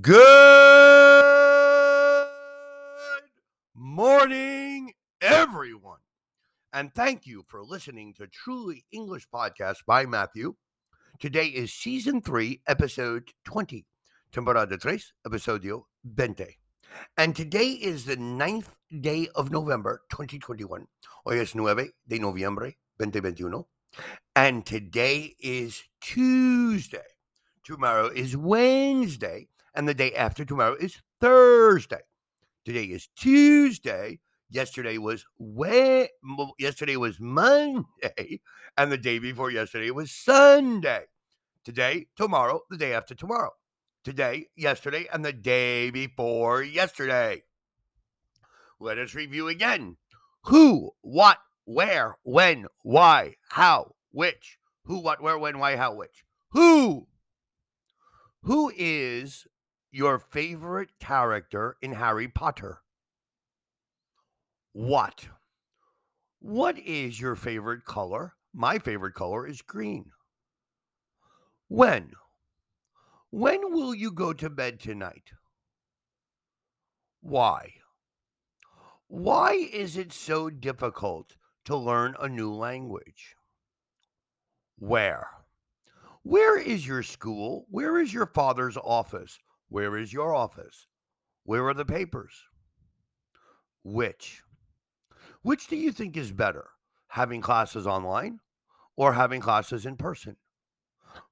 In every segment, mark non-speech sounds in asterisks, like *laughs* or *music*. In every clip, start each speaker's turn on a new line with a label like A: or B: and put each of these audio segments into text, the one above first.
A: Good morning, everyone. And thank you for listening to Truly English Podcast by Matthew. Today is season three, episode 20, temporada tres, episodio 20. And today is the ninth day of November 2021. Hoy es nueve de noviembre 2021. And today is Tuesday. Tomorrow is Wednesday. And the day after tomorrow is Thursday. Today is Tuesday. Yesterday was way, yesterday was Monday, *laughs* and the day before yesterday was Sunday. Today, tomorrow, the day after tomorrow. Today, yesterday, and the day before yesterday. Let us review again. Who, what, where, when, why, how, which. Who, what, where, when, why, how, which. Who? Who is your favorite character in Harry Potter? What? What is your favorite color? My favorite color is green. When? When will you go to bed tonight? Why? Why is it so difficult to learn a new language? Where? Where is your school? Where is your father's office? Where is your office? Where are the papers? Which? Which do you think is better, having classes online or having classes in person?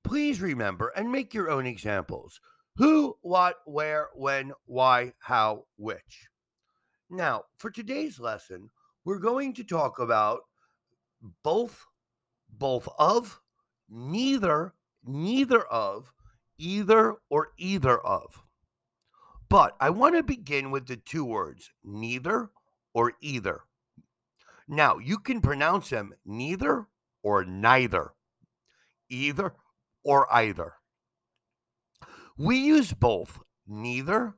A: Please remember and make your own examples. Who, what, where, when, why, how, which. Now, for today's lesson, we're going to talk about both, both of, neither, neither of, either or either of. But I want to begin with the two words neither or either. Now, you can pronounce them neither or neither, either or either. We use both neither,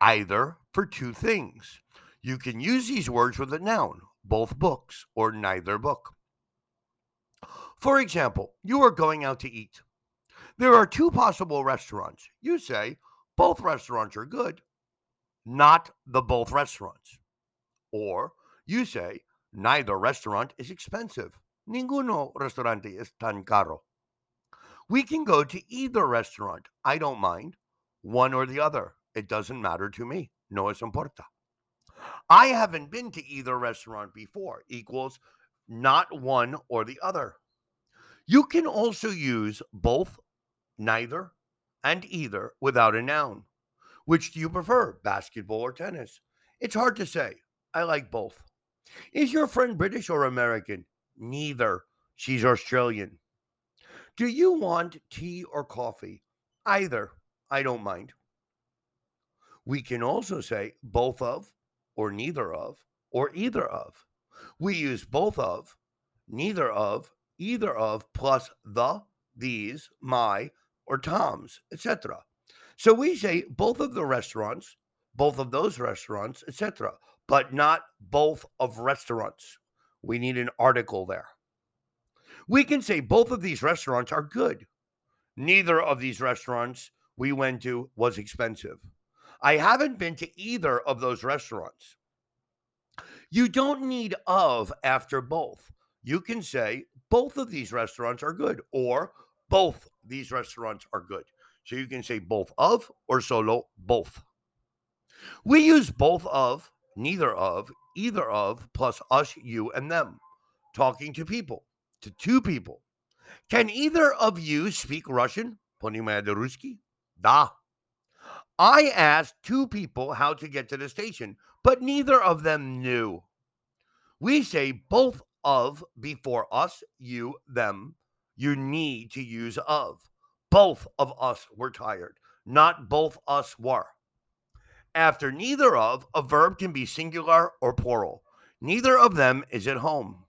A: either for two things. You can use these words with a noun, both books or neither book. For example, you are going out to eat. There are two possible restaurants. You say both restaurants are good, not the both restaurants. Or you say neither restaurant is expensive. Ninguno restaurante es tan caro. We can go to either restaurant. I don't mind. One or the other. It doesn't matter to me. No es importa. I haven't been to either restaurant before equals not one or the other. You can also use both neither, and either without a noun. Which do you prefer, basketball or tennis? It's hard to say. I like both. Is your friend British or American? Neither. She's Australian. Do you want tea or coffee? Either. I don't mind. We can also say both of, or neither of, or either of. We use both of, neither of, either of, plus the, these, my, or Tom's, etc. So we say both of the restaurants, both of those restaurants, etc., but not both of restaurants. We need an article there. We can say both of these restaurants are good. Neither of these restaurants we went to was expensive. I haven't been to either of those restaurants. You don't need of after both. You can say both of these restaurants are good or both these restaurants are good. So you can say both of or solo both. We use both of, neither of, either of, plus us, you, and them, talking to people, to two people. Can either of you speak Russian? Da. I asked two people how to get to the station, but neither of them knew. We say both of before us, you, them, you need to use of. Both of us were tired, not both us were. After neither of, a verb can be singular or plural. Neither of them is at home.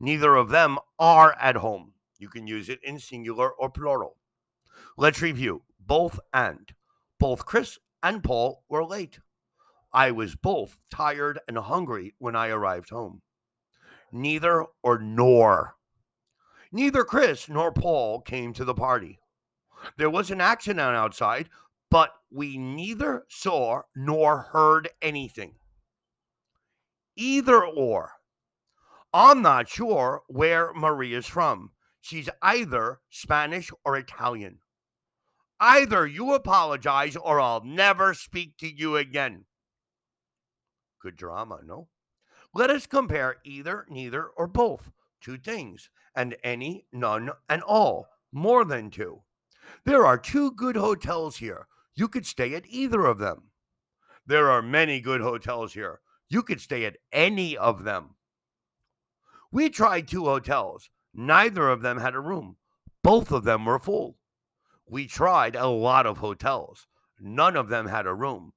A: Neither of them are at home. You can use it in singular or plural. Let's review both and. Both Chris and Paul were late. I was both tired and hungry when I arrived home. Neither or nor. Neither Chris nor Paul came to the party. There was an accident outside, but we neither saw nor heard anything. Either or. I'm not sure where Maria's from. She's either Spanish or Italian. Either you apologize or I'll never speak to you again. Good drama, no? Let us compare either, neither, or both. Two things, and any, none, and all. More than two. There are two good hotels here. You could stay at either of them. There are many good hotels here. You could stay at any of them. We tried two hotels. Neither of them had a room. Both of them were full. We tried a lot of hotels. None of them had a room.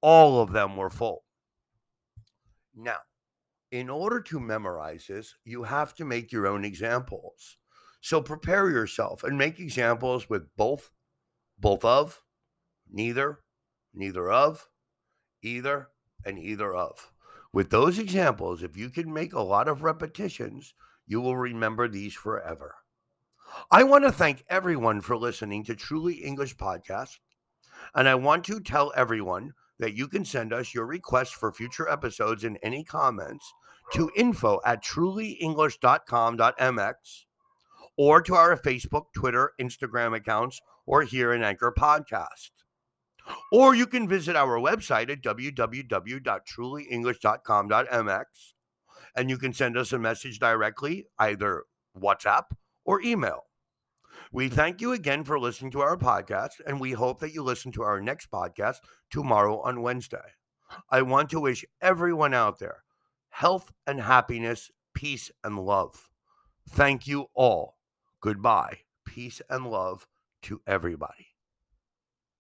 A: All of them were full. Now, in order to memorize this, you have to make your own examples. So prepare yourself and make examples with both, both of, neither, neither of, either, and either of. With those examples, if you can make a lot of repetitions, you will remember these forever. I want to thank everyone for listening to Truly English Podcast. And I want to tell everyone that you can send us your requests for future episodes and any comments to info at trulyenglish.com.mx or to our Facebook, Twitter, Instagram accounts, or here in Anchor Podcast. Or you can visit our website at www.trulyenglish.com.mx and you can send us a message directly, either WhatsApp or email. We thank you again for listening to our podcast, and we hope that you listen to our next podcast tomorrow on Wednesday. I want to wish everyone out there health and happiness, peace and love. Thank you all. Goodbye. Peace and love to everybody.